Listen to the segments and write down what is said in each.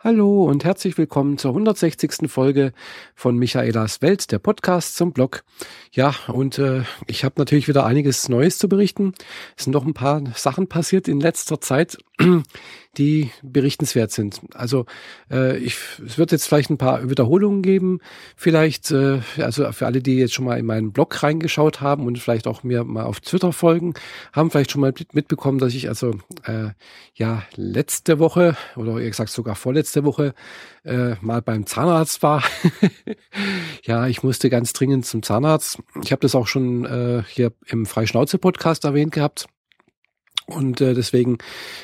Hallo und herzlich willkommen zur 160. Folge von Michaelas Welt, der Podcast zum Blog. Ja, und äh, ich habe natürlich wieder einiges Neues zu berichten. Es sind noch ein paar Sachen passiert in letzter Zeit, die berichtenswert sind. Also äh, ich, es wird jetzt vielleicht ein paar Wiederholungen geben. Vielleicht, äh, also für alle, die jetzt schon mal in meinen Blog reingeschaut haben und vielleicht auch mir mal auf Twitter folgen, haben vielleicht schon mal mitbekommen, dass ich also äh, ja letzte Woche oder eher gesagt sogar vorletzte Woche äh, mal beim Zahnarzt war. ja, ich musste ganz dringend zum Zahnarzt. Ich habe das auch schon äh, hier im Freischnauze-Podcast erwähnt gehabt. Und äh, deswegen,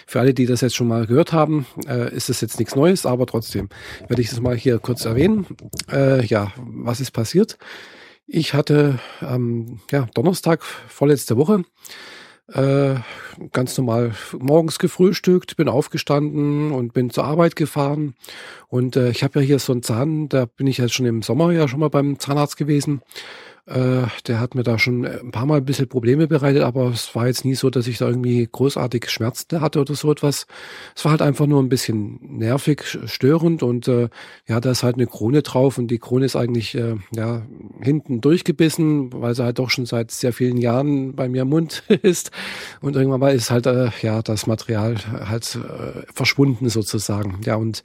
für alle, die das jetzt schon mal gehört haben, äh, ist es jetzt nichts Neues, aber trotzdem werde ich das mal hier kurz erwähnen. Äh, ja, was ist passiert? Ich hatte am ähm, ja, Donnerstag vorletzte Woche äh, ganz normal morgens gefrühstückt, bin aufgestanden und bin zur Arbeit gefahren. Und äh, ich habe ja hier so einen Zahn, da bin ich jetzt schon im Sommer ja schon mal beim Zahnarzt gewesen. Äh, der hat mir da schon ein paar Mal ein bisschen Probleme bereitet, aber es war jetzt nie so, dass ich da irgendwie großartig Schmerzen hatte oder so etwas. Es war halt einfach nur ein bisschen nervig, störend und äh, ja, da ist halt eine Krone drauf und die Krone ist eigentlich äh, ja hinten durchgebissen, weil sie halt doch schon seit sehr vielen Jahren bei mir im Mund ist und irgendwann mal ist halt äh, ja das Material halt äh, verschwunden sozusagen. Ja und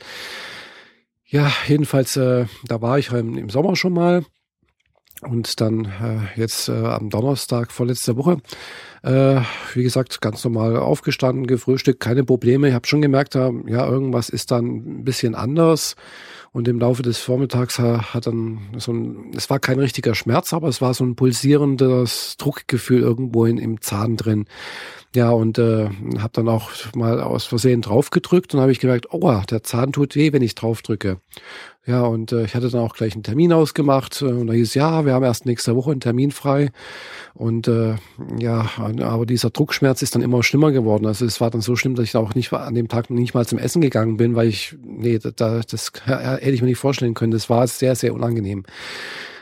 ja, jedenfalls, äh, da war ich im, im Sommer schon mal und dann äh, jetzt äh, am Donnerstag vorletzte Woche, äh, wie gesagt, ganz normal aufgestanden, gefrühstückt, keine Probleme. Ich habe schon gemerkt, ja, irgendwas ist dann ein bisschen anders. Und im Laufe des Vormittags hat dann so ein, es war kein richtiger Schmerz, aber es war so ein pulsierendes Druckgefühl irgendwo in, im Zahn drin. Ja, und äh, habe dann auch mal aus Versehen draufgedrückt und habe ich gemerkt, oh, der Zahn tut weh, wenn ich draufdrücke. Ja, und äh, ich hatte dann auch gleich einen Termin ausgemacht äh, und da hieß, ja, wir haben erst nächste Woche einen Termin frei. Und äh, ja, aber dieser Druckschmerz ist dann immer schlimmer geworden. Also es war dann so schlimm, dass ich auch nicht an dem Tag nicht mal zum Essen gegangen bin, weil ich, nee, da, das hätte ich mir nicht vorstellen können. Das war sehr, sehr unangenehm.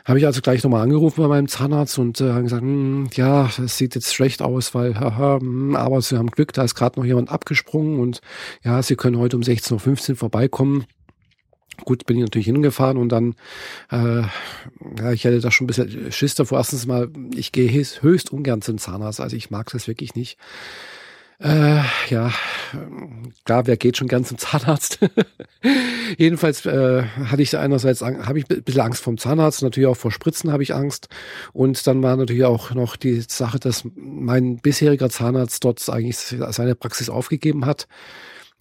Habe ich also gleich nochmal angerufen bei meinem Zahnarzt und äh, haben gesagt, hm, ja, das sieht jetzt schlecht aus, weil, haha, hm, aber Sie haben Glück, da ist gerade noch jemand abgesprungen und ja, Sie können heute um 16.15 Uhr vorbeikommen. Gut, bin ich natürlich hingefahren und dann, äh, ja, ich hätte da schon ein bisschen Schiss davor. Erstens mal, ich gehe höchst ungern zum Zahnarzt, also ich mag das wirklich nicht. Äh, ja, klar, wer geht schon gern zum Zahnarzt? Jedenfalls äh, hatte ich einerseits habe ich ein bisschen Angst vom Zahnarzt, natürlich auch vor Spritzen habe ich Angst. Und dann war natürlich auch noch die Sache, dass mein bisheriger Zahnarzt dort eigentlich seine Praxis aufgegeben hat.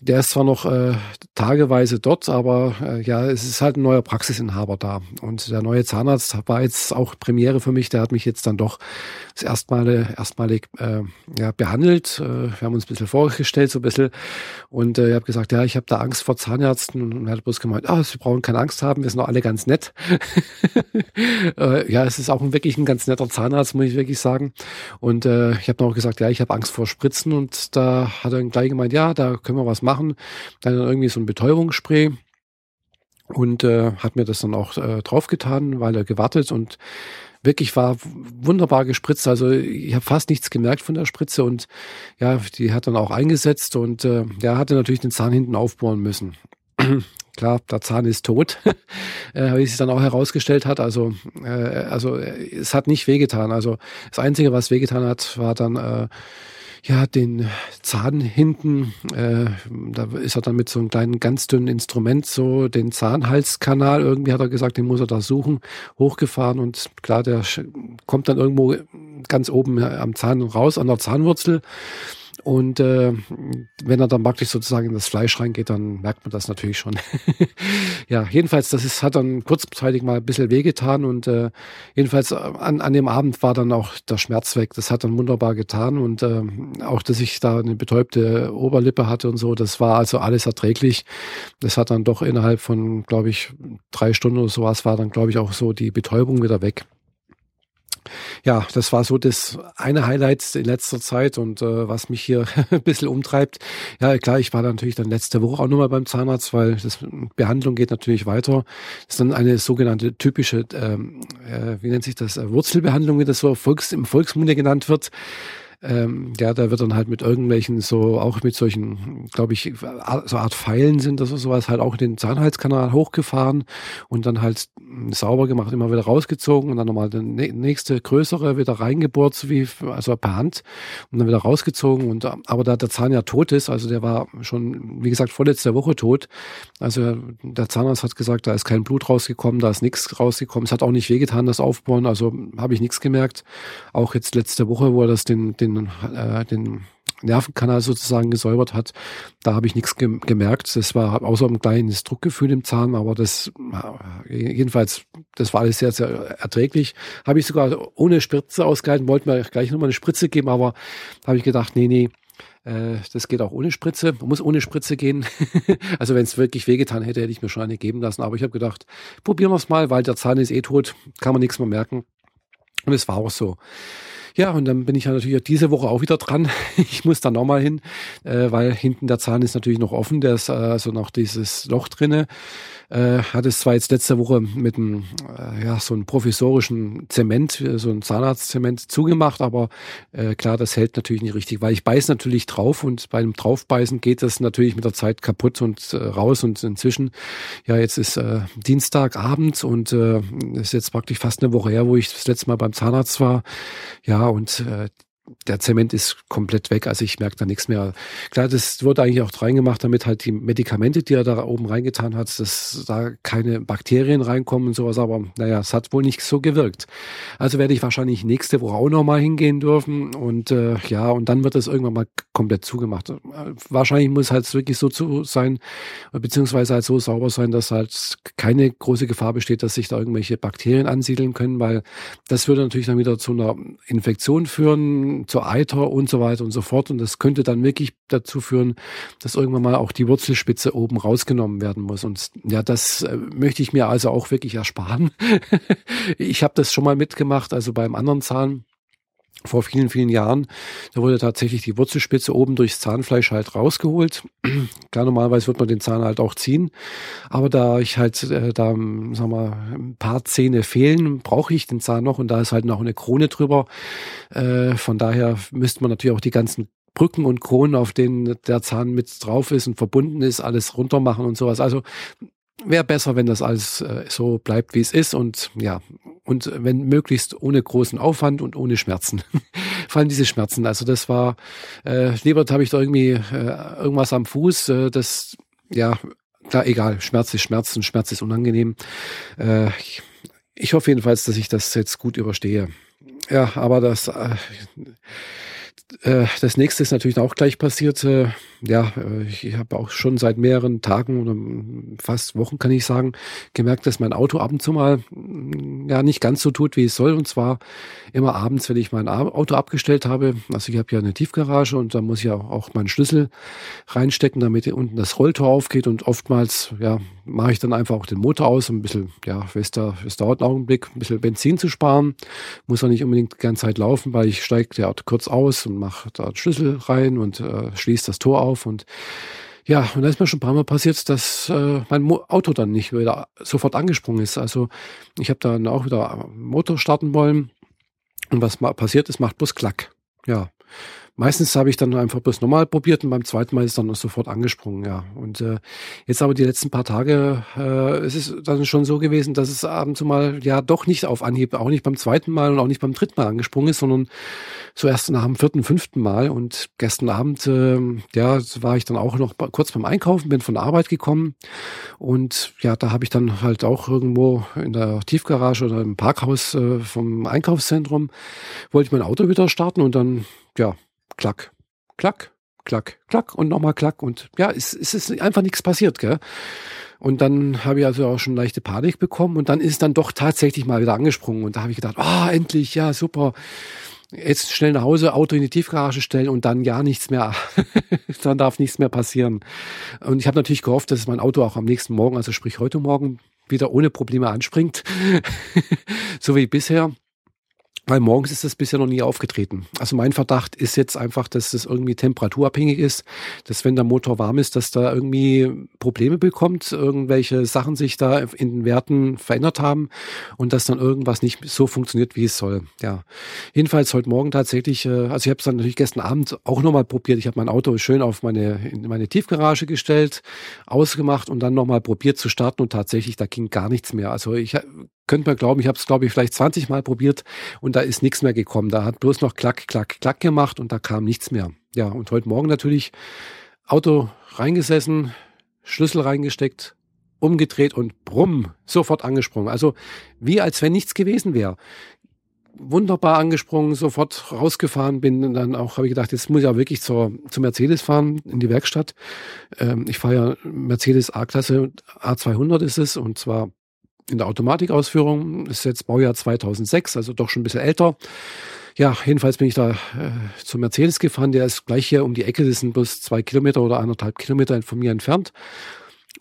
Der ist zwar noch äh, tageweise dort, aber äh, ja, es ist halt ein neuer Praxisinhaber da. Und der neue Zahnarzt war jetzt auch Premiere für mich. Der hat mich jetzt dann doch das erstmale, erstmalig äh, ja, behandelt. Äh, wir haben uns ein bisschen vorgestellt, so ein bisschen. Und äh, ich habe gesagt, ja, ich habe da Angst vor Zahnärzten. Und er hat bloß gemeint, ah, Sie brauchen keine Angst haben, wir sind doch alle ganz nett. äh, ja, es ist auch ein, wirklich ein ganz netter Zahnarzt, muss ich wirklich sagen. Und äh, ich habe noch gesagt, ja, ich habe Angst vor Spritzen. Und da hat er gleich gemeint, ja, da können wir was machen. Dann irgendwie so ein Betäubungsspray und äh, hat mir das dann auch äh, draufgetan, weil er gewartet und wirklich war wunderbar gespritzt. Also ich habe fast nichts gemerkt von der Spritze und ja, die hat dann auch eingesetzt und äh, ja, hatte natürlich den Zahn hinten aufbohren müssen. Klar, der Zahn ist tot, äh, wie sich dann auch herausgestellt hat. Also, äh, also es hat nicht wehgetan. Also das Einzige, was wehgetan hat, war dann äh, ja, den Zahn hinten, äh, da ist er dann mit so einem kleinen, ganz dünnen Instrument so den Zahnhalskanal, irgendwie hat er gesagt, den muss er da suchen, hochgefahren und klar, der kommt dann irgendwo ganz oben am Zahn raus, an der Zahnwurzel und äh, wenn er dann praktisch sozusagen in das Fleisch reingeht, dann merkt man das natürlich schon. ja, jedenfalls, das ist, hat dann kurzzeitig mal ein bisschen wehgetan und äh, jedenfalls äh, an, an dem Abend war dann auch der Schmerz weg. Das hat dann wunderbar getan und äh, auch, dass ich da eine betäubte Oberlippe hatte und so, das war also alles erträglich. Das hat dann doch innerhalb von, glaube ich, drei Stunden oder sowas war dann, glaube ich, auch so die Betäubung wieder weg ja, das war so das eine Highlight in letzter Zeit und äh, was mich hier ein bisschen umtreibt. Ja, klar, ich war da natürlich dann letzte Woche auch nochmal beim Zahnarzt, weil das Behandlung geht natürlich weiter. Das ist dann eine sogenannte typische, ähm, äh, wie nennt sich das, äh, Wurzelbehandlung, wie das so Volks, im Volksmunde genannt wird. Ähm, ja, da wird dann halt mit irgendwelchen so, auch mit solchen, glaube ich, so Art Pfeilen sind das oder sowas, halt auch den Zahnhalskanal hochgefahren und dann halt sauber gemacht, immer wieder rausgezogen und dann nochmal der nächste größere wieder reingebohrt, so wie, also per Hand und dann wieder rausgezogen und, aber da der Zahn ja tot ist, also der war schon, wie gesagt, vorletzte Woche tot, also der Zahnarzt hat gesagt, da ist kein Blut rausgekommen, da ist nichts rausgekommen, es hat auch nicht wehgetan, das Aufbauen, also habe ich nichts gemerkt, auch jetzt letzte Woche, wo er das den, den, äh, den Nervenkanal sozusagen gesäubert hat, da habe ich nichts ge gemerkt. Das war außer ein kleines Druckgefühl im Zahn, aber das jedenfalls, das war alles sehr, sehr erträglich. Habe ich sogar ohne Spritze ausgehalten, wollte mir gleich nochmal eine Spritze geben, aber habe ich gedacht, nee, nee, äh, das geht auch ohne Spritze. Man muss ohne Spritze gehen. also wenn es wirklich wehgetan hätte, hätte ich mir schon eine geben lassen. Aber ich habe gedacht, probieren wir es mal, weil der Zahn ist eh tot, kann man nichts mehr merken. Und es war auch so. Ja, und dann bin ich ja natürlich diese Woche auch wieder dran. Ich muss da nochmal hin, äh, weil hinten der Zahn ist natürlich noch offen, der ist äh, also noch dieses Loch drinne. Äh, hat es zwar jetzt letzte Woche mit einem, äh, ja, so einem provisorischen Zement, so einem Zahnarztzement zugemacht, aber äh, klar, das hält natürlich nicht richtig, weil ich beiß natürlich drauf und beim Draufbeißen geht das natürlich mit der Zeit kaputt und äh, raus und inzwischen, ja, jetzt ist äh, Dienstagabend und äh, ist jetzt praktisch fast eine Woche her, wo ich das letzte Mal beim Zahnarzt war. Ja, und äh, der Zement ist komplett weg, also ich merke da nichts mehr. Klar, das wurde eigentlich auch reingemacht, damit halt die Medikamente, die er da oben reingetan hat, dass da keine Bakterien reinkommen und sowas, aber naja, es hat wohl nicht so gewirkt. Also werde ich wahrscheinlich nächste Woche auch nochmal hingehen dürfen und äh, ja, und dann wird das irgendwann mal komplett zugemacht. Wahrscheinlich muss halt wirklich so zu sein, beziehungsweise halt so sauber sein, dass halt keine große Gefahr besteht, dass sich da irgendwelche Bakterien ansiedeln können, weil das würde natürlich dann wieder zu einer Infektion führen, zur Eiter und so weiter und so fort. Und das könnte dann wirklich dazu führen, dass irgendwann mal auch die Wurzelspitze oben rausgenommen werden muss. Und ja, das äh, möchte ich mir also auch wirklich ersparen. ich habe das schon mal mitgemacht, also beim anderen Zahn vor vielen, vielen Jahren. Da wurde tatsächlich die Wurzelspitze oben durchs Zahnfleisch halt rausgeholt. Klar, normalerweise wird man den Zahn halt auch ziehen. Aber da ich halt äh, da, sag mal, ein paar Zähne fehlen, brauche ich den Zahn noch und da ist halt noch eine Krone drüber. Äh, von daher müsste man natürlich auch die ganzen Brücken und Kronen, auf denen der Zahn mit drauf ist und verbunden ist, alles runter machen und sowas. Also wäre besser, wenn das alles äh, so bleibt, wie es ist und ja, und wenn möglichst ohne großen Aufwand und ohne Schmerzen. Vor allem diese Schmerzen. Also das war, äh, lieber habe ich da irgendwie äh, irgendwas am Fuß, äh, das, ja, klar, egal, Schmerz ist Schmerz und Schmerz ist unangenehm. Äh, ich, ich hoffe jedenfalls, dass ich das jetzt gut überstehe. Ja, aber das, äh, das nächste ist natürlich auch gleich passiert. Äh, ja, äh, ich habe auch schon seit mehreren Tagen oder fast Wochen, kann ich sagen, gemerkt, dass mein Auto ab und zu mal mm, ja nicht ganz so tut, wie es soll. Und zwar immer abends, wenn ich mein Auto abgestellt habe. Also ich habe ja eine Tiefgarage und da muss ich ja auch meinen Schlüssel reinstecken, damit unten das Rolltor aufgeht. Und oftmals, ja, mache ich dann einfach auch den Motor aus, um ein bisschen, ja, es, dauert einen Augenblick, ein bisschen Benzin zu sparen. Muss auch nicht unbedingt die ganze Zeit laufen, weil ich steige ja kurz aus und mache da den Schlüssel rein und äh, schließe das Tor auf und ja, und da ist mir schon ein paar Mal passiert, dass äh, mein Auto dann nicht wieder sofort angesprungen ist. Also ich habe dann auch wieder Motor starten wollen und was passiert ist, macht bloß Klack. Ja, Meistens habe ich dann einfach bloß normal probiert und beim zweiten Mal ist dann sofort angesprungen, ja. Und äh, jetzt aber die letzten paar Tage äh, es ist es dann schon so gewesen, dass es abends mal ja doch nicht auf Anhieb, auch nicht beim zweiten Mal und auch nicht beim dritten Mal angesprungen ist, sondern zuerst nach dem vierten, fünften Mal. Und gestern Abend, äh, ja, war ich dann auch noch kurz beim Einkaufen, bin von der Arbeit gekommen und ja, da habe ich dann halt auch irgendwo in der Tiefgarage oder im Parkhaus äh, vom Einkaufszentrum wollte ich mein Auto wieder starten und dann ja klack, klack, klack, klack und nochmal klack und ja, es, es ist einfach nichts passiert, gell? Und dann habe ich also auch schon leichte Panik bekommen und dann ist dann doch tatsächlich mal wieder angesprungen und da habe ich gedacht, ah, oh, endlich, ja, super. Jetzt schnell nach Hause, Auto in die Tiefgarage stellen und dann ja nichts mehr. dann darf nichts mehr passieren. Und ich habe natürlich gehofft, dass mein Auto auch am nächsten Morgen, also sprich heute Morgen, wieder ohne Probleme anspringt. so wie bisher. Weil morgens ist das bisher noch nie aufgetreten. Also mein Verdacht ist jetzt einfach, dass das irgendwie temperaturabhängig ist, dass wenn der Motor warm ist, dass da irgendwie Probleme bekommt, irgendwelche Sachen sich da in den Werten verändert haben und dass dann irgendwas nicht so funktioniert, wie es soll. Ja, jedenfalls heute Morgen tatsächlich, äh, also ich habe es dann natürlich gestern Abend auch nochmal probiert. Ich habe mein Auto schön auf meine in meine Tiefgarage gestellt, ausgemacht und dann nochmal probiert zu starten und tatsächlich da ging gar nichts mehr. Also ich könnt man glauben, ich habe es, glaube ich, vielleicht 20 Mal probiert und da ist nichts mehr gekommen. Da hat bloß noch klack, klack, klack gemacht und da kam nichts mehr. Ja, und heute Morgen natürlich Auto reingesessen, Schlüssel reingesteckt, umgedreht und brumm, sofort angesprungen. Also wie als wenn nichts gewesen wäre. Wunderbar angesprungen, sofort rausgefahren bin und dann auch habe ich gedacht, jetzt muss ich auch wirklich zur, zur Mercedes fahren, in die Werkstatt. Ähm, ich fahre ja Mercedes A-Klasse, A200 ist es und zwar in der Automatikausführung. Ist jetzt Baujahr 2006, also doch schon ein bisschen älter. Ja, jedenfalls bin ich da äh, zum Mercedes gefahren. Der ist gleich hier um die Ecke. Das sind bloß zwei Kilometer oder anderthalb Kilometer von mir entfernt.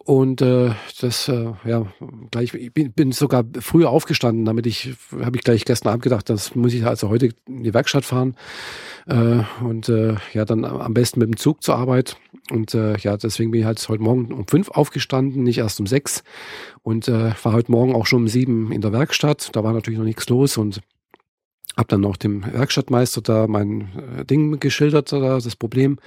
Und äh, das, äh, ja, gleich, ich bin, bin sogar früher aufgestanden, damit ich, habe ich gleich gestern Abend gedacht, das muss ich also heute in die Werkstatt fahren. Äh, und äh, ja, dann am besten mit dem Zug zur Arbeit. Und äh, ja, deswegen bin ich halt heute Morgen um fünf aufgestanden, nicht erst um sechs. Und äh, war heute Morgen auch schon um sieben in der Werkstatt. Da war natürlich noch nichts los und hab dann noch dem Werkstattmeister da mein äh, Ding geschildert, da, das Problem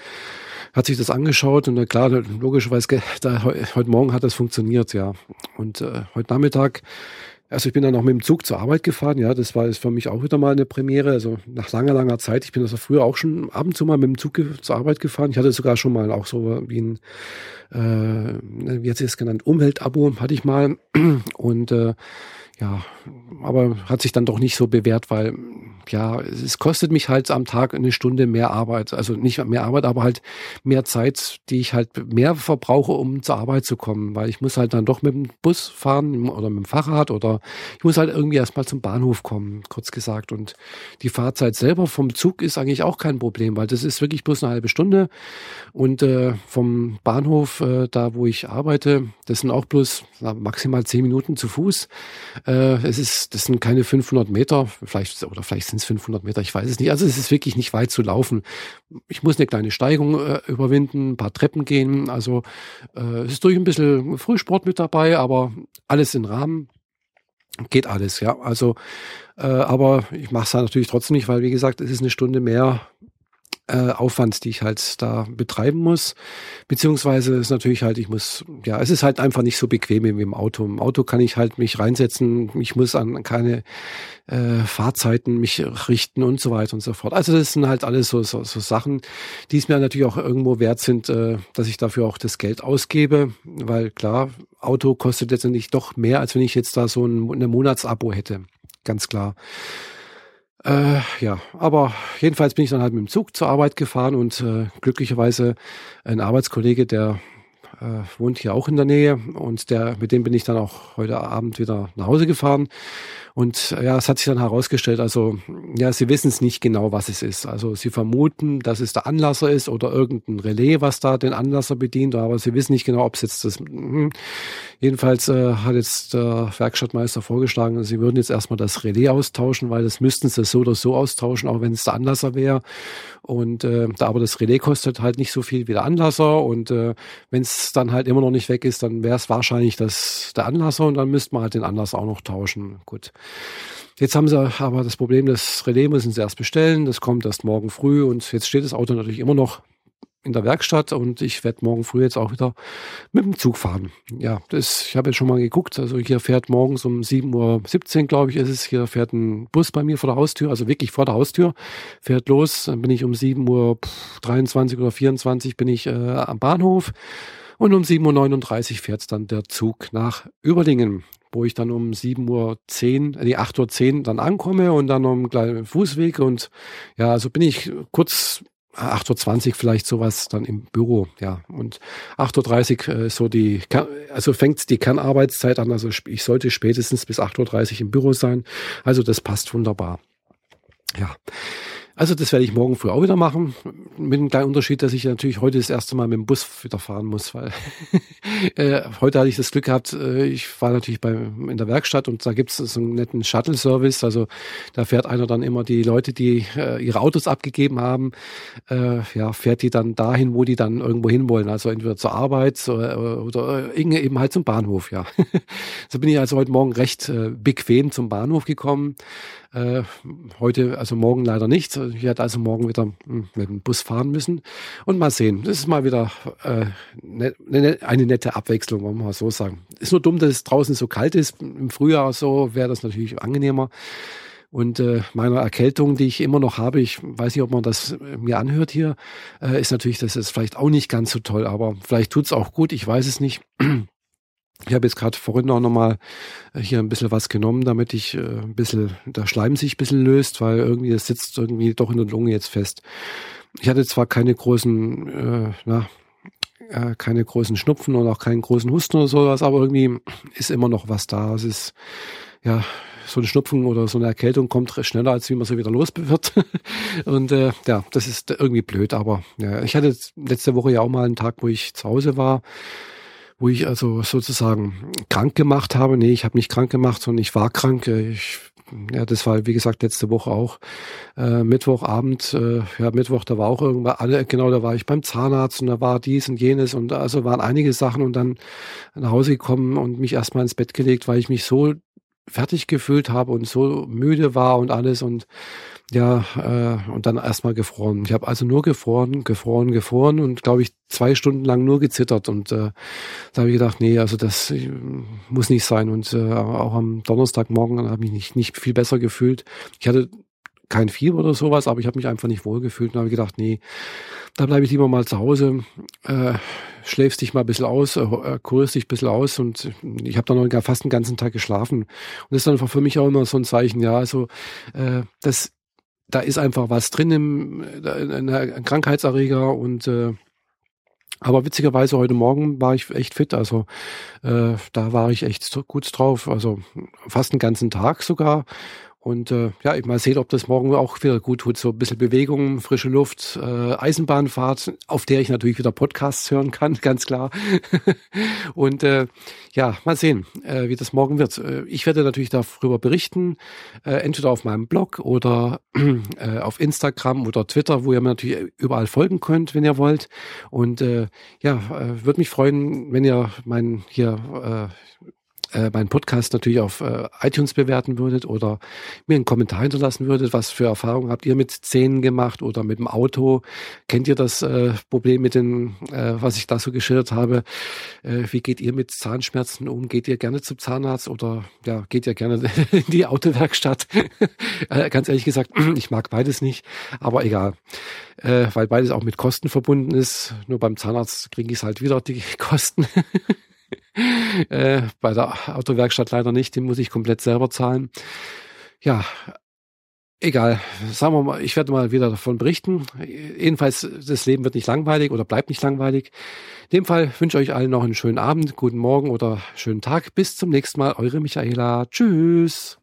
hat sich das angeschaut und äh, klar, logischerweise, da, heute Morgen hat das funktioniert, ja. Und äh, heute Nachmittag, also ich bin dann auch mit dem Zug zur Arbeit gefahren, ja, das war jetzt für mich auch wieder mal eine Premiere, also nach langer, langer Zeit. Ich bin also früher auch schon ab und zu mal mit dem Zug zur Arbeit gefahren. Ich hatte sogar schon mal auch so wie ein, äh, wie hat sich das genannt, Umweltabo hatte ich mal und äh, ja, aber hat sich dann doch nicht so bewährt, weil ja, es kostet mich halt am Tag eine Stunde mehr Arbeit. Also nicht mehr Arbeit, aber halt mehr Zeit, die ich halt mehr verbrauche, um zur Arbeit zu kommen. Weil ich muss halt dann doch mit dem Bus fahren oder mit dem Fahrrad oder ich muss halt irgendwie erstmal zum Bahnhof kommen, kurz gesagt. Und die Fahrzeit selber vom Zug ist eigentlich auch kein Problem, weil das ist wirklich bloß eine halbe Stunde. Und äh, vom Bahnhof, äh, da wo ich arbeite, das sind auch bloß na, maximal zehn Minuten zu Fuß. Äh, es ist, das sind keine 500 Meter, vielleicht oder vielleicht sind es 500 Meter, ich weiß es nicht. Also es ist wirklich nicht weit zu laufen. Ich muss eine kleine Steigung äh, überwinden, ein paar Treppen gehen. Also äh, es ist durch ein bisschen Frühsport mit dabei, aber alles in Rahmen. Geht alles, ja. Also, äh, aber ich mache es natürlich trotzdem nicht, weil wie gesagt, es ist eine Stunde mehr äh, Aufwand, die ich halt da betreiben muss. Beziehungsweise ist natürlich halt, ich muss, ja, es ist halt einfach nicht so bequem wie im Auto. Im Auto kann ich halt mich reinsetzen, ich muss an keine äh, Fahrzeiten mich richten und so weiter und so fort. Also das sind halt alles so, so, so Sachen, die es mir natürlich auch irgendwo wert sind, äh, dass ich dafür auch das Geld ausgebe, weil klar, Auto kostet letztendlich doch mehr, als wenn ich jetzt da so ein, eine Monatsabo hätte. Ganz klar. Äh, ja, aber jedenfalls bin ich dann halt mit dem Zug zur Arbeit gefahren und äh, glücklicherweise ein Arbeitskollege, der äh, wohnt hier auch in der Nähe und der, mit dem bin ich dann auch heute Abend wieder nach Hause gefahren. Und ja, es hat sich dann herausgestellt, also ja, sie wissen es nicht genau, was es ist. Also sie vermuten, dass es der Anlasser ist oder irgendein Relais, was da den Anlasser bedient, aber sie wissen nicht genau, ob es jetzt das. Hm. Jedenfalls äh, hat jetzt der Werkstattmeister vorgeschlagen, sie würden jetzt erstmal das Relais austauschen, weil das müssten sie so oder so austauschen, auch wenn es der Anlasser wäre. Und äh, da aber das Relais kostet halt nicht so viel wie der Anlasser und äh, wenn es dann halt immer noch nicht weg ist, dann wäre es wahrscheinlich das der Anlasser und dann müsste man halt den Anlasser auch noch tauschen. Gut. Jetzt haben sie aber das Problem, das Relais müssen sie erst bestellen. Das kommt erst morgen früh und jetzt steht das Auto natürlich immer noch in der Werkstatt und ich werde morgen früh jetzt auch wieder mit dem Zug fahren. Ja, das, ich habe jetzt schon mal geguckt. Also hier fährt morgens um 7.17 Uhr, glaube ich, ist es. Hier fährt ein Bus bei mir vor der Haustür, also wirklich vor der Haustür. Fährt los, dann bin ich um 7.23 Uhr oder 24 bin ich äh, am Bahnhof. Und um 7.39 Uhr fährt dann der Zug nach Überlingen wo ich dann um 7.10 Uhr, nee, 8.10 Uhr dann ankomme und dann um einen kleinen Fußweg und ja, also bin ich kurz 8.20 Uhr vielleicht sowas dann im Büro, ja. Und 8.30 Uhr äh, so die, also fängt die Kernarbeitszeit an, also ich sollte spätestens bis 8.30 Uhr im Büro sein. Also das passt wunderbar. Ja. Also das werde ich morgen früh auch wieder machen. Mit einem kleinen Unterschied, dass ich natürlich heute das erste Mal mit dem Bus wieder fahren muss, weil äh, heute hatte ich das Glück gehabt, äh, ich war natürlich bei, in der Werkstatt und da gibt es so einen netten Shuttle-Service. Also da fährt einer dann immer die Leute, die äh, ihre Autos abgegeben haben, äh, ja, fährt die dann dahin, wo die dann irgendwo hinwollen. Also entweder zur Arbeit oder, oder eben halt zum Bahnhof, ja. so bin ich also heute Morgen recht äh, bequem zum Bahnhof gekommen. Äh, heute, also morgen leider nicht. Ich werde also morgen wieder hm, mit dem Bus fahren müssen. Und mal sehen. Das ist mal wieder äh, ne, ne, eine nette Abwechslung, wollen wir mal so sagen. Ist nur dumm, dass es draußen so kalt ist. Im Frühjahr so wäre das natürlich angenehmer. Und äh, meiner Erkältung, die ich immer noch habe, ich weiß nicht, ob man das mir anhört hier, äh, ist natürlich, das ist vielleicht auch nicht ganz so toll, aber vielleicht tut's auch gut, ich weiß es nicht. Ich habe jetzt gerade vorhin auch nochmal äh, hier ein bisschen was genommen, damit ich äh, ein bisschen, der Schleim sich ein bisschen löst, weil irgendwie das sitzt irgendwie doch in der Lunge jetzt fest. Ich hatte zwar keine großen, äh, na, äh, keine großen Schnupfen und auch keinen großen Husten oder sowas, aber irgendwie ist immer noch was da. Es ist, ja, so ein Schnupfen oder so eine Erkältung kommt schneller, als wie man so wieder los wird. und äh, ja, das ist irgendwie blöd, aber ja, ich hatte letzte Woche ja auch mal einen Tag, wo ich zu Hause war wo ich also sozusagen krank gemacht habe. Nee, ich habe nicht krank gemacht, sondern ich war krank. Ich, ja, das war wie gesagt letzte Woche auch äh, Mittwochabend. Äh, ja, Mittwoch, da war auch irgendwann alle, genau, da war ich beim Zahnarzt und da war dies und jenes und also waren einige Sachen und dann nach Hause gekommen und mich erstmal ins Bett gelegt, weil ich mich so fertig gefühlt habe und so müde war und alles und ja, äh, und dann erstmal gefroren. Ich habe also nur gefroren, gefroren, gefroren und glaube ich zwei Stunden lang nur gezittert. Und äh, da habe ich gedacht, nee, also das äh, muss nicht sein. Und äh, auch am Donnerstagmorgen habe ich nicht, nicht viel besser gefühlt. Ich hatte kein Fieber oder sowas, aber ich habe mich einfach nicht wohl gefühlt und habe gedacht, nee, da bleibe ich lieber mal zu Hause, äh, schläfst dich mal ein bisschen aus, äh, kurierst dich ein bisschen aus und ich habe dann noch fast den ganzen Tag geschlafen. Und das ist dann für mich auch immer so ein Zeichen, ja, also äh, das da ist einfach was drin im ein Krankheitserreger und äh, aber witzigerweise heute Morgen war ich echt fit, also äh, da war ich echt gut drauf, also fast den ganzen Tag sogar und äh, ja, ich mal sehen, ob das morgen auch wieder gut tut. So ein bisschen Bewegung, frische Luft, äh, Eisenbahnfahrt, auf der ich natürlich wieder Podcasts hören kann, ganz klar. und äh, ja, mal sehen, äh, wie das morgen wird. Äh, ich werde natürlich darüber berichten, äh, entweder auf meinem Blog oder äh, auf Instagram oder Twitter, wo ihr mir natürlich überall folgen könnt, wenn ihr wollt. Und äh, ja, äh, würde mich freuen, wenn ihr mein hier äh, äh, meinen Podcast natürlich auf äh, iTunes bewerten würdet oder mir einen Kommentar hinterlassen würdet. Was für Erfahrungen habt ihr mit Zähnen gemacht oder mit dem Auto? Kennt ihr das äh, Problem mit den, äh, was ich da so geschildert habe? Äh, wie geht ihr mit Zahnschmerzen um? Geht ihr gerne zum Zahnarzt oder ja, geht ihr gerne in die Autowerkstatt? äh, ganz ehrlich gesagt, ich mag beides nicht, aber egal. Äh, weil beides auch mit Kosten verbunden ist. Nur beim Zahnarzt kriege ich halt wieder die Kosten. äh, bei der Autowerkstatt leider nicht, den muss ich komplett selber zahlen. Ja, egal. Sagen wir mal, ich werde mal wieder davon berichten. Jedenfalls, das Leben wird nicht langweilig oder bleibt nicht langweilig. In dem Fall wünsche ich euch allen noch einen schönen Abend, guten Morgen oder schönen Tag. Bis zum nächsten Mal. Eure Michaela. Tschüss.